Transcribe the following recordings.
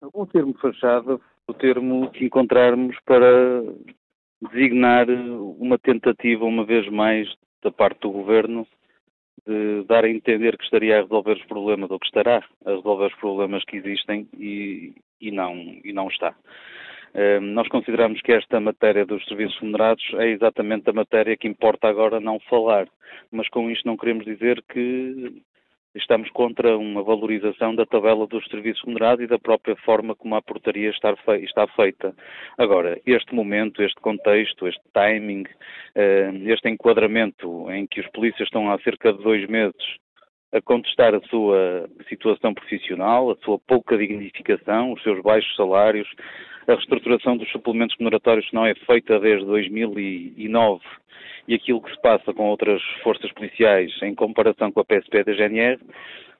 O termo fachada, o termo que encontrarmos para designar uma tentativa, uma vez mais, da parte do Governo de dar a entender que estaria a resolver os problemas ou que estará a resolver os problemas que existem e, e, não, e não está. Uh, nós consideramos que esta matéria dos serviços remunerados é exatamente a matéria que importa agora não falar, mas com isto não queremos dizer que estamos contra uma valorização da tabela dos serviços remunerados e da própria forma como a portaria está, feita. Agora, este momento, este contexto, este timing, eh, este enquadramento em que os polícias estão há cerca de dois meses a contestar a sua situação profissional, a sua pouca dignificação, os seus baixos salários, a reestruturação dos suplementos remuneratórios que não é feita desde 2009 e aquilo que se passa com outras forças policiais em comparação com a PSP da GNR,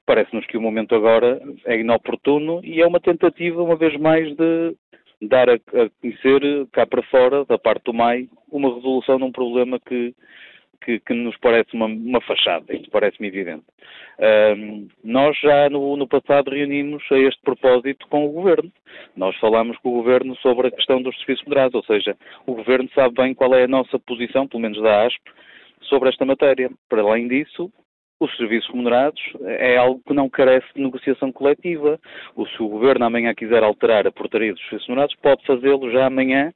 parece-nos que o momento agora é inoportuno e é uma tentativa, uma vez mais, de dar a, conhecer cá para fora, da parte do MAI, uma resolução de um problema que que, que nos parece uma, uma fachada, isso parece-me evidente. Um, nós já no, no, passado reunimos a este propósito com o Governo. Nós falámos com o Governo sobre a questão dos serviços federados, ou seja, o Governo sabe bem qual é a nossa posição, pelo menos da ASP, sobre esta matéria. Para além disso, os serviços remunerados é algo que não carece de negociação coletiva. Se o Governo amanhã quiser alterar a portaria dos serviços remunerados, pode fazê-lo já amanhã,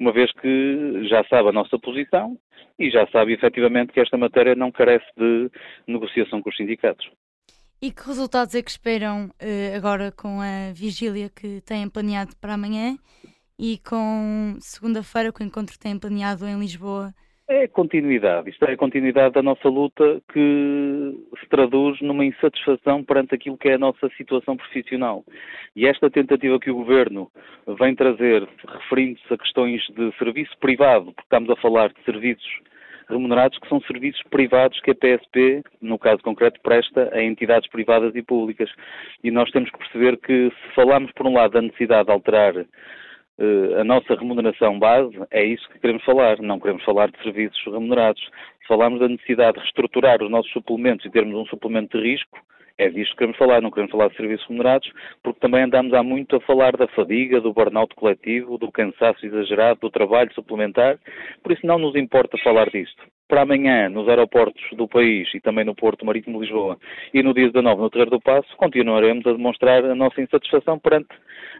uma vez que já sabe a nossa posição e já sabe efetivamente que esta matéria não carece de negociação com os sindicatos. E que resultados é que esperam uh, agora com a vigília que têm planeado para amanhã e com segunda-feira, com o encontro que têm planeado em Lisboa é continuidade. Isto é a continuidade da nossa luta que se traduz numa insatisfação perante aquilo que é a nossa situação profissional. E esta tentativa que o Governo vem trazer, referindo-se a questões de serviço privado, porque estamos a falar de serviços remunerados que são serviços privados que a PSP, no caso concreto, presta a entidades privadas e públicas. E nós temos que perceber que se falamos, por um lado, da necessidade de alterar a nossa remuneração base, é isso que queremos falar. Não queremos falar de serviços remunerados. Se falamos da necessidade de reestruturar os nossos suplementos e termos um suplemento de risco, é disto que queremos falar, não queremos falar de serviços remunerados, porque também andamos há muito a falar da fadiga, do burnout coletivo, do cansaço exagerado, do trabalho suplementar, por isso não nos importa falar disto. Para amanhã, nos aeroportos do país e também no Porto Marítimo de Lisboa e no dia 19 no Terreiro do Passo, continuaremos a demonstrar a nossa insatisfação perante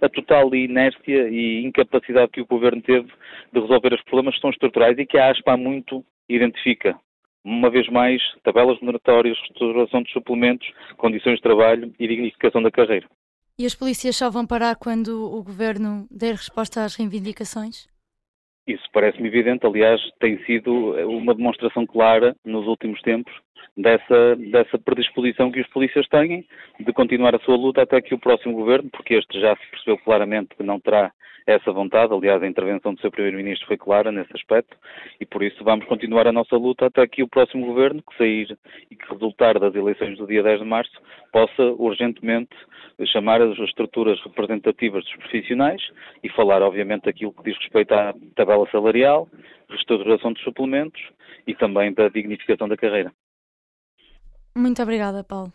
a total inércia e incapacidade que o Governo teve de resolver os problemas que são estruturais e que a ASPA muito identifica uma vez mais, tabelas remuneratórias, restauração de suplementos, condições de trabalho e dignificação da carreira. E as polícias só vão parar quando o governo der resposta às reivindicações? Isso parece-me evidente, aliás, tem sido uma demonstração clara nos últimos tempos dessa, dessa predisposição que os polícias têm de continuar a sua luta até que o próximo governo, porque este já se percebeu claramente que não terá essa vontade, aliás, a intervenção do seu Primeiro-Ministro foi clara nesse aspecto, e por isso vamos continuar a nossa luta até que o próximo governo, que sair e que resultar das eleições do dia 10 de março, possa urgentemente chamar as estruturas representativas dos profissionais e falar, obviamente, daquilo que diz respeito à tabela salarial, restauração dos suplementos e também da dignificação da carreira. Muito obrigada, Paulo.